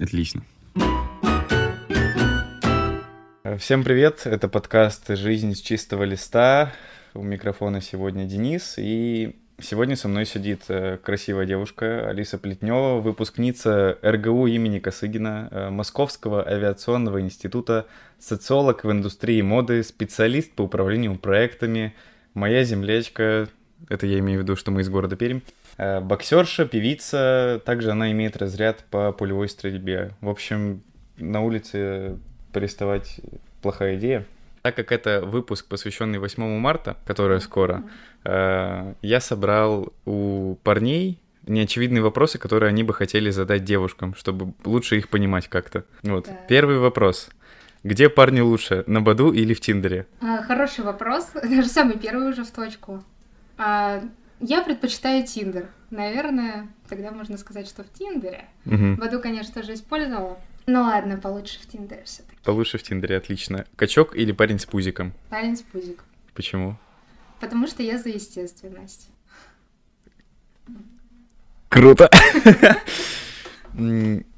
Отлично. Всем привет, это подкаст «Жизнь с чистого листа». У микрофона сегодня Денис, и сегодня со мной сидит э, красивая девушка Алиса Плетнева, выпускница РГУ имени Косыгина, э, Московского авиационного института, социолог в индустрии моды, специалист по управлению проектами, моя землячка, это я имею в виду, что мы из города Пермь, боксерша, певица, также она имеет разряд по пулевой стрельбе. В общем, на улице приставать плохая идея. Так как это выпуск, посвященный 8 марта, который скоро, э, я собрал у парней неочевидные вопросы, которые они бы хотели задать девушкам, чтобы лучше их понимать как-то. Вот. Да. Первый вопрос. Где парни лучше, на Баду или в Тиндере? А, хороший вопрос. Даже самый первый уже в точку. А, я предпочитаю Тиндер. Наверное, тогда можно сказать, что в Тиндере. Угу. Баду, конечно, тоже использовала. Ну ладно, получше в Тиндере все таки Получше в Тиндере, отлично. Качок или парень с пузиком? Парень с пузиком. Почему? Потому что я за естественность. Круто!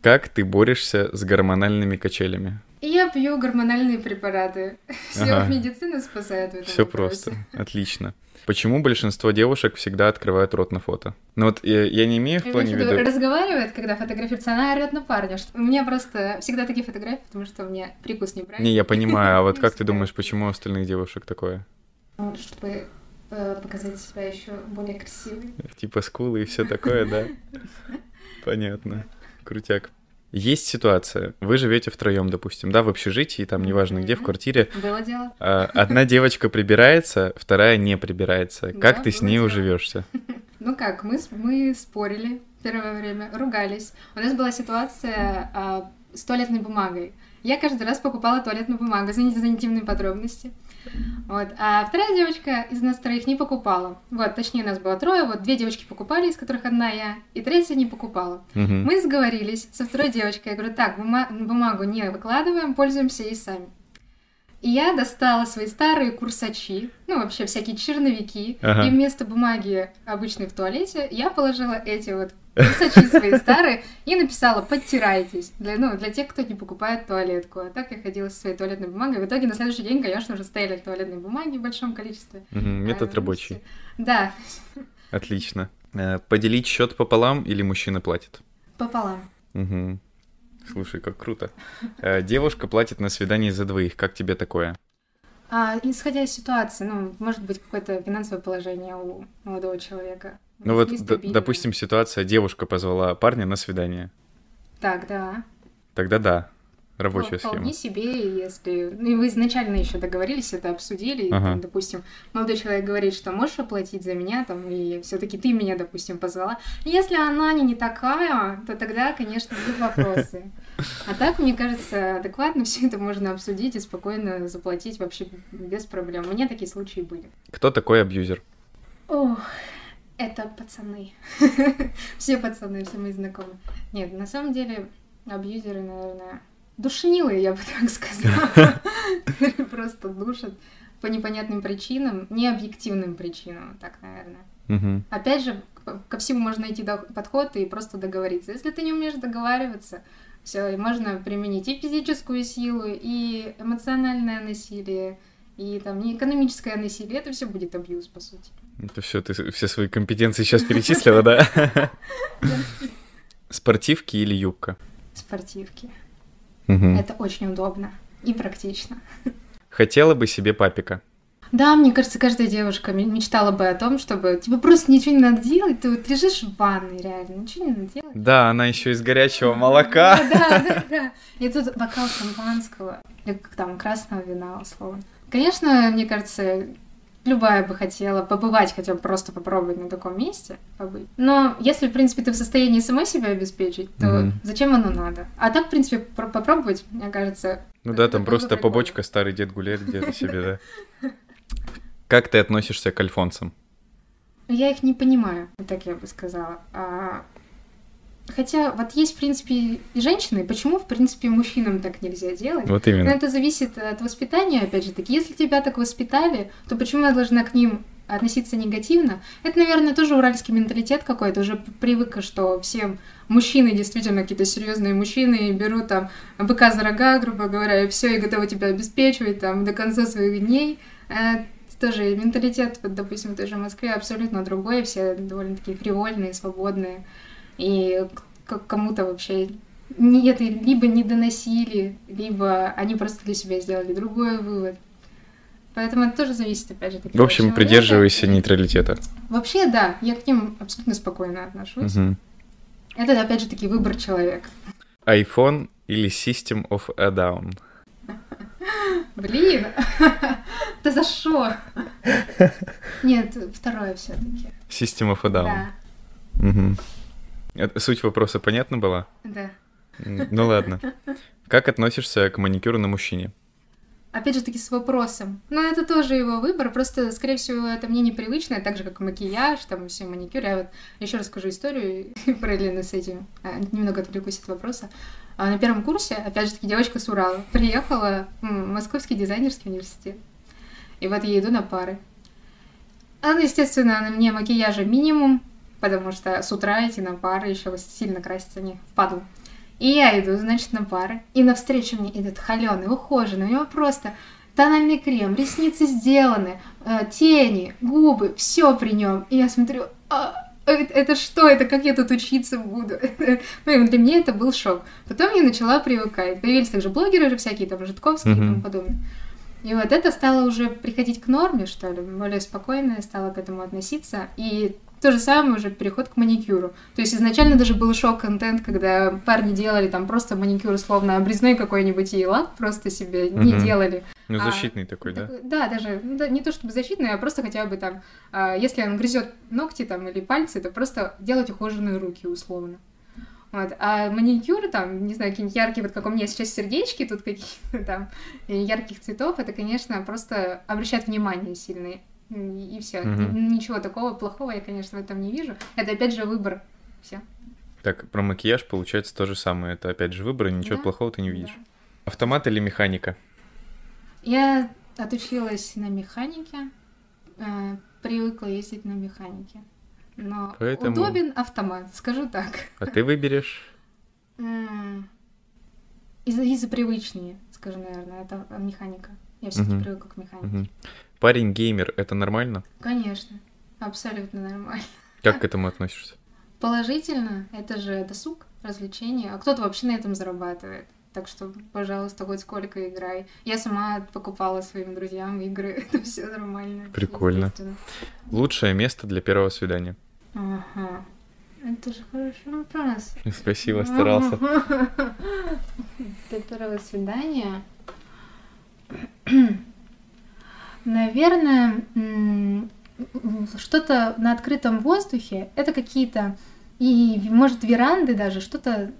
Как ты борешься с гормональными качелями? Я пью гормональные препараты. Все ага. медицина спасает Все просто. Отлично. Почему большинство девушек всегда открывают рот на фото? Ну вот я, я не имею в плане виду... Разговаривает, когда фотографируется, она орёт на парня. Что... У меня просто всегда такие фотографии, потому что у меня прикус неправильный. Не, я понимаю, а вот как ты думаешь, почему у остальных девушек такое? Чтобы э, показать себя еще более красивой. Типа скулы и все такое, да? Понятно. Крутяк. Есть ситуация, вы живете втроем, допустим, да, в общежитии, там неважно где, в квартире. Было дело. А, одна девочка прибирается, вторая не прибирается. Как да, ты с ней дело. уживешься? Ну как, мы, мы спорили первое время, ругались. У нас была ситуация а, с туалетной бумагой. Я каждый раз покупала туалетную бумагу, извините за интимные подробности. Вот. А вторая девочка из нас троих не покупала. Вот, точнее, нас было трое, вот две девочки покупали, из которых одна я, и третья не покупала. Угу. Мы сговорились со второй девочкой, я говорю, так, бума- бумагу не выкладываем, пользуемся ей сами. И я достала свои старые курсачи, ну, вообще всякие черновики, ага. и вместо бумаги обычной в туалете я положила эти вот курсачи свои старые и написала «подтирайтесь», для, ну, для тех, кто не покупает туалетку. А так я ходила со своей туалетной бумагой. В итоге на следующий день, конечно, уже стояли туалетные бумаги в большом количестве. Угу, метод а, рабочий. Да. Отлично. Э, поделить счет пополам или мужчина платит? Пополам. Угу. Слушай, как круто. Э, девушка платит на свидание за двоих. Как тебе такое? А, исходя из ситуации, ну, может быть, какое-то финансовое положение у молодого человека. Ну вот, допустим, ситуация, девушка позвала парня на свидание. Так, да. Тогда да рабочая ну, схема. Вполне себе, если... Ну, и вы изначально еще договорились, это обсудили, ага. там, допустим, молодой человек говорит, что можешь оплатить за меня, там, и все таки ты меня, допустим, позвала. Если она не, не такая, то тогда, конечно, будут вопросы. А так, мне кажется, адекватно все это можно обсудить и спокойно заплатить вообще без проблем. У меня такие случаи были. Кто такой абьюзер? Ох, это пацаны. все пацаны, все мои знакомые. Нет, на самом деле, абьюзеры, наверное, душнилые, я бы так сказала. Просто душат по непонятным причинам, необъективным причинам, так, наверное. Угу. Опять же, ко всему можно найти подход и просто договориться. Если ты не умеешь договариваться, все, можно применить и физическую силу, и эмоциональное насилие, и там не экономическое насилие. Это все будет абьюз, по сути. Это все, ты все свои компетенции сейчас перечислила, да? Спортивки или юбка? Спортивки. Угу. Это очень удобно и практично. Хотела бы себе папика. Да, мне кажется, каждая девушка мечтала бы о том, чтобы тебе просто ничего не надо делать, ты вот лежишь в ванной, реально, ничего не надо делать. Да, она еще из горячего молока. Да, да, да. И тут бокал шампанского, или там красного вина, условно. Конечно, мне кажется, любая бы хотела побывать, хотя бы просто попробовать на таком месте побыть. Но если, в принципе, ты в состоянии самой себя обеспечить, то mm зачем оно надо? А так, в принципе, попробовать, мне кажется... Ну да, там просто прикольно. побочка, старый дед гуляет где-то себе, да. Как ты относишься к альфонсам? Я их не понимаю, так я бы сказала. А Хотя вот есть, в принципе, и женщины, почему, в принципе, мужчинам так нельзя делать? Вот именно. Но это зависит от воспитания, опять же таки. Если тебя так воспитали, то почему я должна к ним относиться негативно. Это, наверное, тоже уральский менталитет какой-то. Уже привык, что все мужчины, действительно какие-то серьезные мужчины, берут там быка за рога, грубо говоря, и все, и готовы тебя обеспечивать там до конца своих дней. Это тоже менталитет, вот, допустим, в той же Москве абсолютно другой, все довольно-таки фривольные, свободные. И кому-то вообще нет, либо не доносили, либо они просто для себя сделали другой вывод. Поэтому это тоже зависит, опять же. В общем, придерживайся нейтралитета. Вообще, да, я к ним абсолютно спокойно отношусь. Угу. Это, опять же, таки выбор человека. iPhone или System of a Down? Блин, да за что? Нет, второе все таки System of a Down. Да. Угу. Суть вопроса понятна была? Да. Ну ладно. Как относишься к маникюру на мужчине? Опять же таки с вопросом. Но это тоже его выбор, просто, скорее всего, это мне непривычно, так же, как макияж, там, все маникюр. Я вот еще расскажу историю параллельно с этим, а, немного отвлекусь от вопроса. А на первом курсе, опять же таки, девочка с Урала приехала в Московский дизайнерский университет. И вот я иду на пары. Она, естественно, на мне макияжа минимум, потому что с утра идти на пары еще сильно краситься не впадло. И я иду, значит, на пары. И навстречу мне идет холеный, ухоженный. У него просто тональный крем, ресницы сделаны, э, тени, губы, все при нем. И я смотрю, а, это, это что? Это как я тут учиться буду? ну, для меня это был шок. Потом я начала привыкать. Появились также блогеры же всякие, там, Житковские mm-hmm. и тому подобное. И вот это стало уже приходить к норме, что ли, более спокойно я стала к этому относиться. И то же самое уже переход к маникюру. То есть изначально даже был шок-контент, когда парни делали там просто маникюр, словно обрезной какой-нибудь и лак просто себе угу. не делали. Ну, а, защитный а, такой, да? Да, даже ну, да, не то чтобы защитный, а просто хотя бы там, а, если он грызет ногти там или пальцы, то просто делать ухоженные руки условно. Вот. А маникюр, там, не знаю, какие-нибудь яркие, вот как у меня сейчас сердечки тут какие-то там, ярких цветов, это, конечно, просто обращает внимание сильное и все. Угу. Ничего такого плохого я, конечно, в этом не вижу. Это опять же выбор. Все. Так, про макияж получается то же самое. Это опять же выбор, и ничего да? плохого ты не видишь. Да. Автомат или механика? Я отучилась на механике, э, привыкла ездить на механике. Но Поэтому... удобен автомат, скажу так. А ты выберешь? Из-за из привычнее, скажу, наверное, это механика. Я все-таки угу. привыкла к механике. Угу. Парень геймер это нормально? Конечно, абсолютно нормально. Как к этому относишься? Положительно, это же досуг, развлечение, а кто-то вообще на этом зарабатывает. Так что, пожалуйста, хоть сколько играй. Я сама покупала своим друзьям игры, это все нормально. Прикольно. Лучшее место для первого свидания. Ага. Это же хороший вопрос. Спасибо, старался. Для первого свидания Наверное, что-то на открытом воздухе, это какие-то, и может веранды даже, что-то,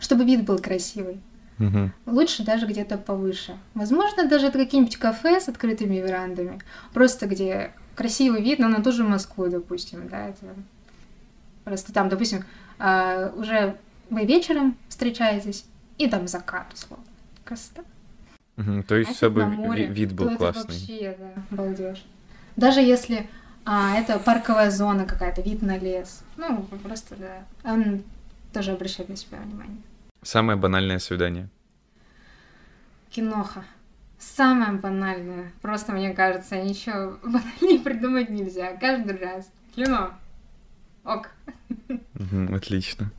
чтобы вид был красивый. Угу. Лучше даже где-то повыше. Возможно, даже это какие-нибудь кафе с открытыми верандами, просто где красивый вид, но на ту же Москву, допустим, да, это просто там, допустим, а, уже вы вечером встречаетесь, и там закат, условно. Красота. Угу, то есть, а чтобы море, вид был классный. вообще, да, балдеж. Даже если а, это парковая зона какая-то, вид на лес. Ну, просто, да. Он тоже обращает на себя внимание. Самое банальное свидание? Киноха. Самое банальное. Просто, мне кажется, ничего банальнее придумать нельзя. Каждый раз. Кино. Ок. Угу, отлично.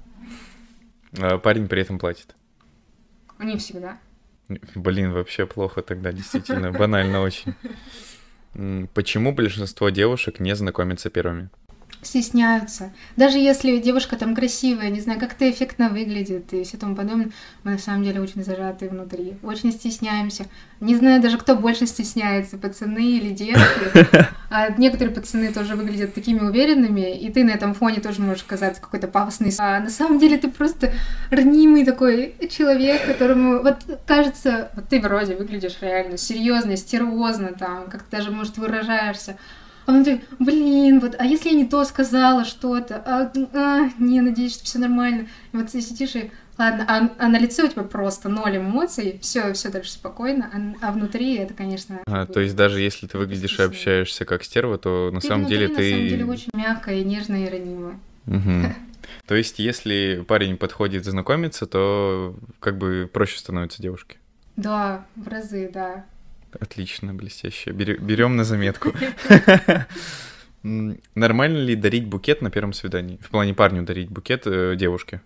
А парень при этом платит? Не всегда. Блин, вообще плохо тогда, действительно, банально очень. Почему большинство девушек не знакомятся первыми? Стесняются. Даже если девушка там красивая, не знаю, как-то эффектно выглядит и все тому подобное, мы на самом деле очень зажаты внутри, очень стесняемся. Не знаю даже, кто больше стесняется, пацаны или девушки. А некоторые пацаны тоже выглядят такими уверенными, и ты на этом фоне тоже можешь казаться какой-то пафосный. А на самом деле ты просто ранимый такой человек, которому вот кажется, вот ты вроде выглядишь реально серьезно, стервозно там, как то даже, может, выражаешься. Он такой, блин, вот, а если я не то сказала что-то? А, а, не, надеюсь, что все нормально. И вот ты сидишь и Ладно, а, а на лице у тебя просто ноль эмоций, все, все дальше спокойно, а, а внутри это, конечно. А, то есть даже если ты выглядишь и общаешься как стерва, то на ты самом внутри, деле на ты. самом деле очень мягкая и нежная и ранимая. Мгм. То есть если парень подходит знакомиться, то как бы проще становится девушке. Да, в разы, да. Отлично, блестяще. Берем на заметку. Нормально ли дарить букет на первом свидании? В плане парню дарить букет э, девушке?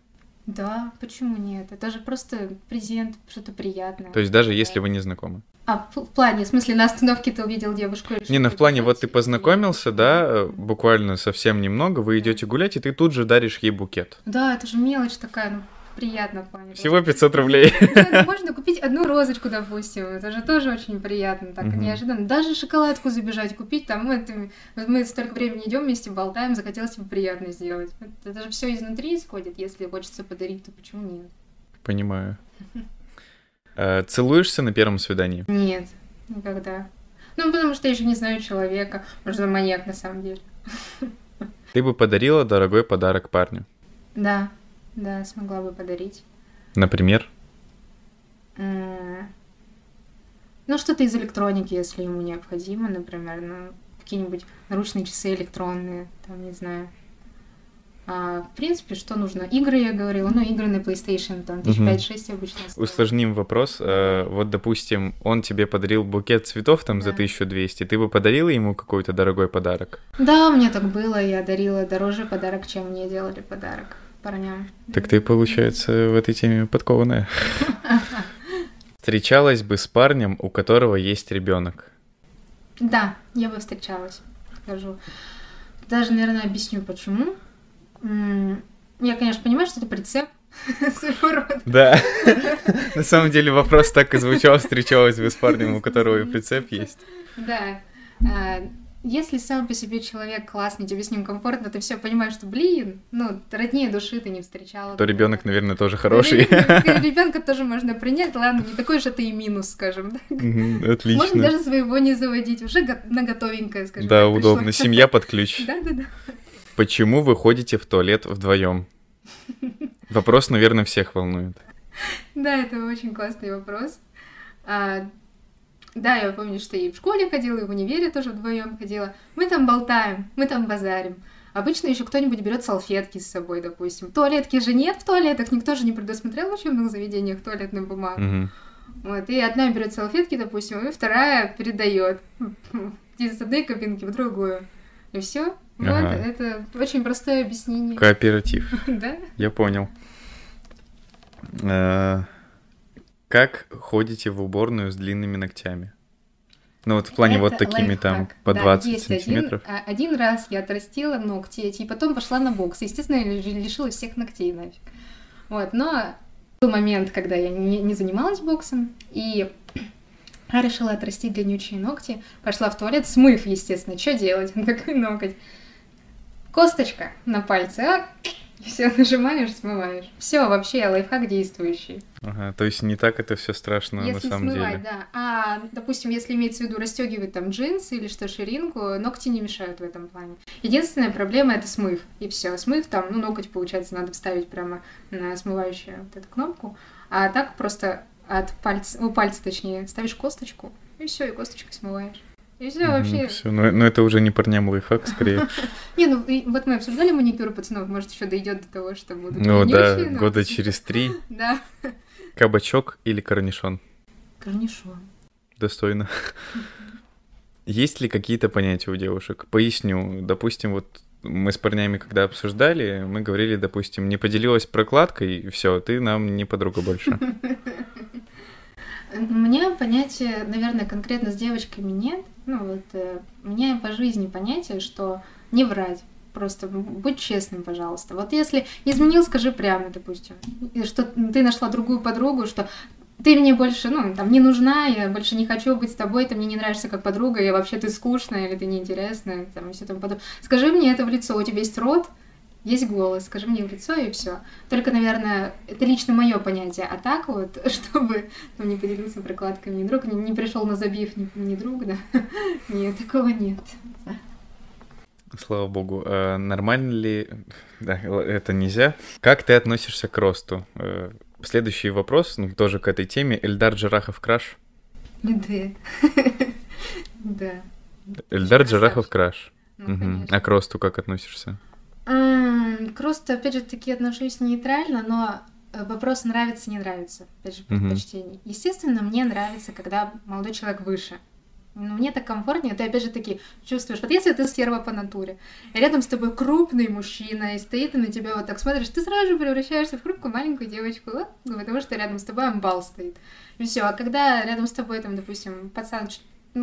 Да, почему нет? Это же просто презент, что-то приятное. То есть даже если вы не знакомы? А, в, в плане, в смысле, на остановке ты увидел девушку? Не, ну в плане, вот ты познакомился, да, э, буквально совсем немного, вы идете гулять, и ты тут же даришь ей букет. Да, это же мелочь такая, ну, приятно в плане. Всего 500 рублей. Да, можно купить одну розочку, допустим, это же тоже очень приятно, так Мгм. неожиданно. Даже шоколадку забежать купить, там мы, ты- мы столько времени идем вместе, болтаем, захотелось тебе приятно сделать. Это, это же все изнутри исходит, если хочется подарить, то почему нет? Понимаю. Э, Целуешься на первом свидании? Нет, никогда. Ну, потому что я еще не знаю человека, может, он маньяк на самом деле. Ты бы подарила дорогой подарок парню? Да, да, смогла бы подарить. Например? М, Ну, что-то из электроники, если ему необходимо, например, ну, какие-нибудь наручные часы электронные, там, не знаю. А, в принципе, что нужно? Игры, я говорила, ну, игры на PlayStation, там, тысяч Мгм. пять-шесть обычно стоят. Усложним вопрос. Э, Вот, допустим, он тебе подарил букет цветов там за Да. 1200. Ты бы подарила ему какой-то дорогой подарок? Да, у меня так было, я дарила дороже подарок, чем мне делали подарок парням. Так ты, получается, в этой теме подкованная. Встречалась бы с парнем, у которого есть ребенок. Да, я бы встречалась, скажу. Даже, наверное, объясню, почему. Я, конечно, понимаю, что это прицеп. Да. На самом деле вопрос так и звучал. Встречалась бы с парнем, у которого и прицеп есть. Да. А, Если сам по себе человек классный, тебе с ним комфортно, ты все понимаешь, что, блин, ну, роднее души ты не встречала. То ребенок, наверное, тоже хороший. Ребенка тоже можно принять, ладно, не такой же это и минус, скажем. да. Мгм, Можно Отлично. даже своего не заводить, уже на готовенькое, скажем. Да, так, удобно. Семья под ключ. Да-да-да. Почему вы ходите в туалет вдвоем? Вопрос, наверное, всех волнует. Да, это очень классный вопрос. Да, я помню, что и в школе ходила, и в универе тоже вдвоем ходила. Мы там болтаем, мы там базарим. Обычно еще кто-нибудь берет салфетки с собой, допустим. Туалетки же нет в туалетах, никто же не предусмотрел в учебных заведениях туалетную бумагу. Мгм. Вот, и одна берет салфетки, допустим, и вторая передает из одной кабинки в другую. И все. Вот, Ага. это очень простое объяснение. Кооператив. Да? Я понял. Как ходите в уборную с длинными ногтями? Ну вот в плане вот Это такими там лайфхак. по Да, 20 есть один- сантиметров. а, Один, раз я отрастила ногти и потом пошла на бокс. Естественно, я ли- лишилась всех ногтей нафиг. Вот, но был момент, когда я не, не занималась боксом, и я решила отрастить длиннючие ногти. Пошла в туалет, смыв, естественно. Что делать? Такой ноготь. Косточка на пальце, а? Все нажимаешь, смываешь. Все, вообще лайфхак действующий. Ага, то есть не так это все страшно на Если самом смывать, деле. да. А, допустим, если имеется в виду расстегивать там джинсы или что, ширинку, ногти не мешают в этом плане. Единственная проблема это смыв. И все. Смыв там, ну, ноготь, получается, надо вставить прямо на смывающую вот эту кнопку. А так просто от пальца, у пальца точнее, ставишь косточку, и все, и косточкой смываешь. И все вообще. Все, но, но это уже не парням лайфхак, скорее. Не, ну вот мы обсуждали маникюр пацанов, может, еще дойдет до того, что будут Ну да, года через три. Да. Кабачок или корнишон? Корнишон. Достойно. Есть ли какие-то понятия у девушек? Поясню. Допустим, вот мы с парнями, когда обсуждали, мы говорили, допустим, не поделилась прокладкой, и все, ты нам не подруга больше. Меня понятия, наверное, конкретно с девочками нет. Ну вот, э, меня по жизни понятие, что не врать. Просто будь честным, пожалуйста. Вот если изменил, скажи прямо, допустим, что ты нашла другую подругу, что ты мне больше, ну, там, не нужна, я больше не хочу быть с тобой, ты мне не нравишься как подруга, я вообще ты скучная или ты неинтересная, там, и все тому подобное. Скажи мне это в лицо, у тебя есть рот, есть голос, скажи мне в лицо, и все. Только, наверное, это лично мое понятие. А так вот, чтобы ну, не поделился прокладками ни друг, не, не пришел на забив ни, ни друг, да. Нет, такого нет. Слава богу. А нормально ли... Да, это нельзя. Как ты относишься к росту? Э, следующий вопрос, ну, тоже к этой теме. Эльдар Джарахов краш? Да. Да. Эльдар Джарахов краш. Ну, а к росту как относишься? К росту, опять же, таки отношусь нейтрально, но э, вопрос нравится, не нравится, опять же, предпочтений. Естественно, мне нравится, когда молодой человек выше. Ну, мне так комфортнее, ты опять же таки чувствуешь, вот если ты стерва по натуре, и рядом с тобой крупный мужчина, и стоит и на тебя вот так смотришь, ты сразу же превращаешься в хрупкую маленькую девочку, вот, потому что рядом с тобой амбал стоит. И все. А когда рядом с тобой, там, допустим, пацан ну,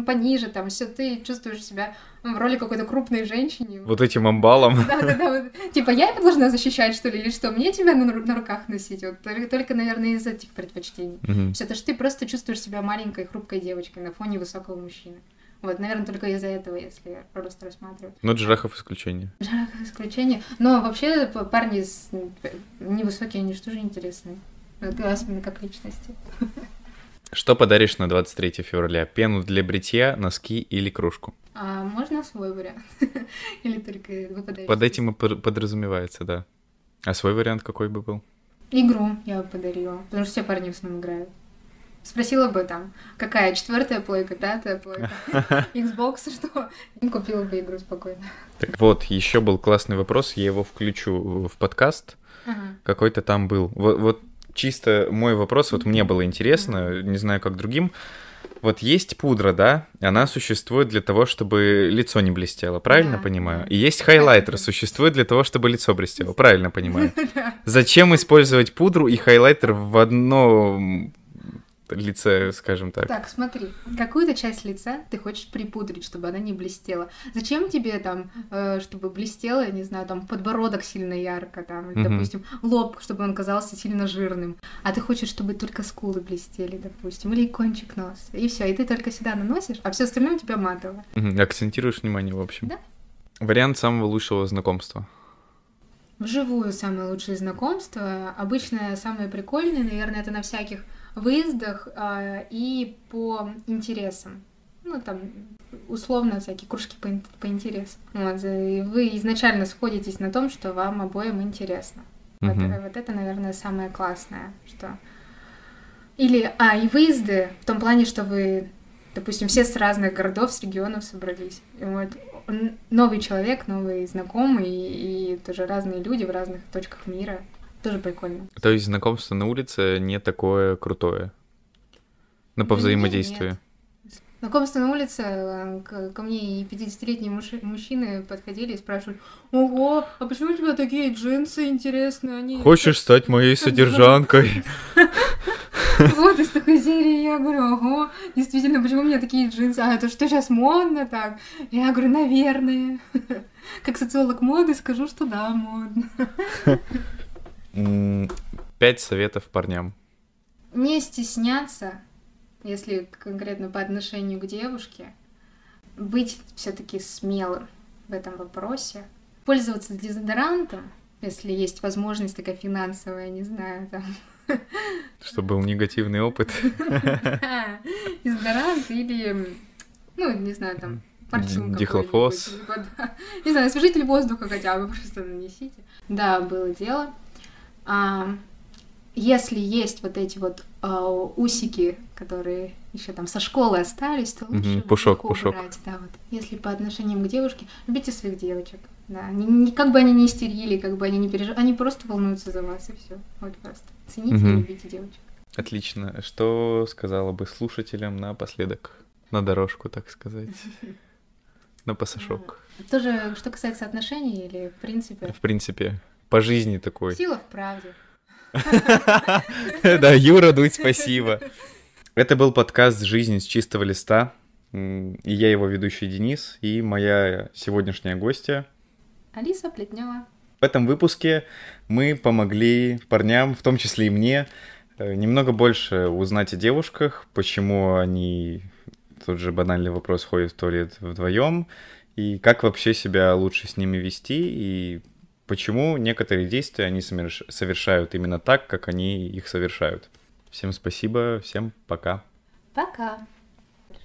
пониже, там, все, ты чувствуешь себя в роли какой-то крупной женщины. Вот этим амбалом. Да-да-да, вот. типа я это должна защищать, что ли, или что? Мне тебя на, на руках носить? Вот только, наверное, из этих предпочтений. Угу. Все, это что ты просто чувствуешь себя маленькой, хрупкой девочкой на фоне высокого мужчины. Вот, наверное, только из-за этого, если просто рассматривать. Но Джарахов исключение. Джарахов исключение. Но вообще парни с... невысокие, они же тоже интересные. Особенно как личности. Что подаришь на 23 февраля? Пену для бритья, носки или кружку? А, можно свой вариант? или только вы подарите? Под этим и подразумевается, да. А свой вариант какой бы был? Игру я бы подарила, потому что все парни в основном играют. Спросила бы там, какая четвертая плойка, пятая плойка, Xbox, что? И купила бы игру спокойно. Так вот, еще был классный вопрос, я его включу в подкаст. Ага. Какой-то там был. Вот, вот чисто мой вопрос, вот мне было интересно, не знаю, как другим. Вот есть пудра, да, она существует для того, чтобы лицо не блестело, правильно да, понимаю? И есть хайлайтер, существует для того, чтобы лицо блестело, правильно понимаю? Зачем использовать пудру и хайлайтер в одно лице, скажем так. Так, смотри, какую-то часть лица ты хочешь припудрить, чтобы она не блестела. Зачем тебе там, э, чтобы блестело, не знаю, там подбородок сильно ярко, там, или, допустим, лоб, чтобы он казался сильно жирным. А ты хочешь, чтобы только скулы блестели, допустим, или кончик носа. И все, и ты только сюда наносишь, а все остальное у тебя матово. Акцентируешь внимание, в общем. Да. Вариант самого лучшего знакомства. Вживую самое лучшее знакомство. Обычно самое прикольное, наверное, это на всяких выездах э, и по интересам. Ну, там, условно, всякие кружки по, по интересам. Вот, и вы изначально сходитесь на том, что вам обоим интересно. Вот, угу. вот это, наверное, самое классное, что... Или, а, и выезды в том плане, что вы, допустим, все с разных городов, с регионов собрались. И вот новый человек, новый знакомый, и, и тоже разные люди в разных точках мира. Тоже прикольно. То есть знакомство на улице не такое крутое? Ну, по взаимодействию. Нет. Знакомство на улице, э, ко мне и 50-летние мужчины подходили и спрашивали, ого, а почему у тебя такие джинсы интересные? Они... Хочешь стать моей содержанкой? Вот из такой серии я говорю, ого, действительно, почему у меня такие джинсы? А это что сейчас модно так? Я говорю, наверное. Как социолог моды скажу, что да, модно. Пять советов парням. Не стесняться, если конкретно по отношению к девушке, быть все-таки смелым в этом вопросе, пользоваться дезодорантом, если есть возможность такая финансовая, не знаю, там. Чтобы был негативный опыт. Дезодорант или, ну, не знаю, там, парфюм Дихлофос. Не знаю, освежитель воздуха хотя бы просто нанесите. Да, было дело если есть вот эти вот а, усики, которые еще там со школы остались, то лучше угу, пушок, пушок. Убрать, да, вот. Если по отношениям к девушке, любите своих девочек. Да, они, не, как бы они не истерили, как бы они не переживали, они просто волнуются за вас, и все. Вот просто. Цените угу. и любите девочек. Отлично. Что сказала бы слушателям напоследок? На дорожку, так сказать. На пасашок. Тоже, что касается отношений или в принципе? В принципе по жизни такой. Сила в правде. Да, Юра, Дудь, спасибо. Это был подкаст «Жизнь с чистого листа». И я его ведущий Денис, и моя сегодняшняя гостья... Алиса Плетнева. В этом выпуске мы помогли парням, в том числе и мне, э, немного больше узнать о девушках, почему они, тут же банальный вопрос, ходят в туалет вдвоем, и как вообще себя лучше с ними вести, и почему некоторые действия они совершают именно так, как они их совершают. Всем спасибо, всем пока. Пока.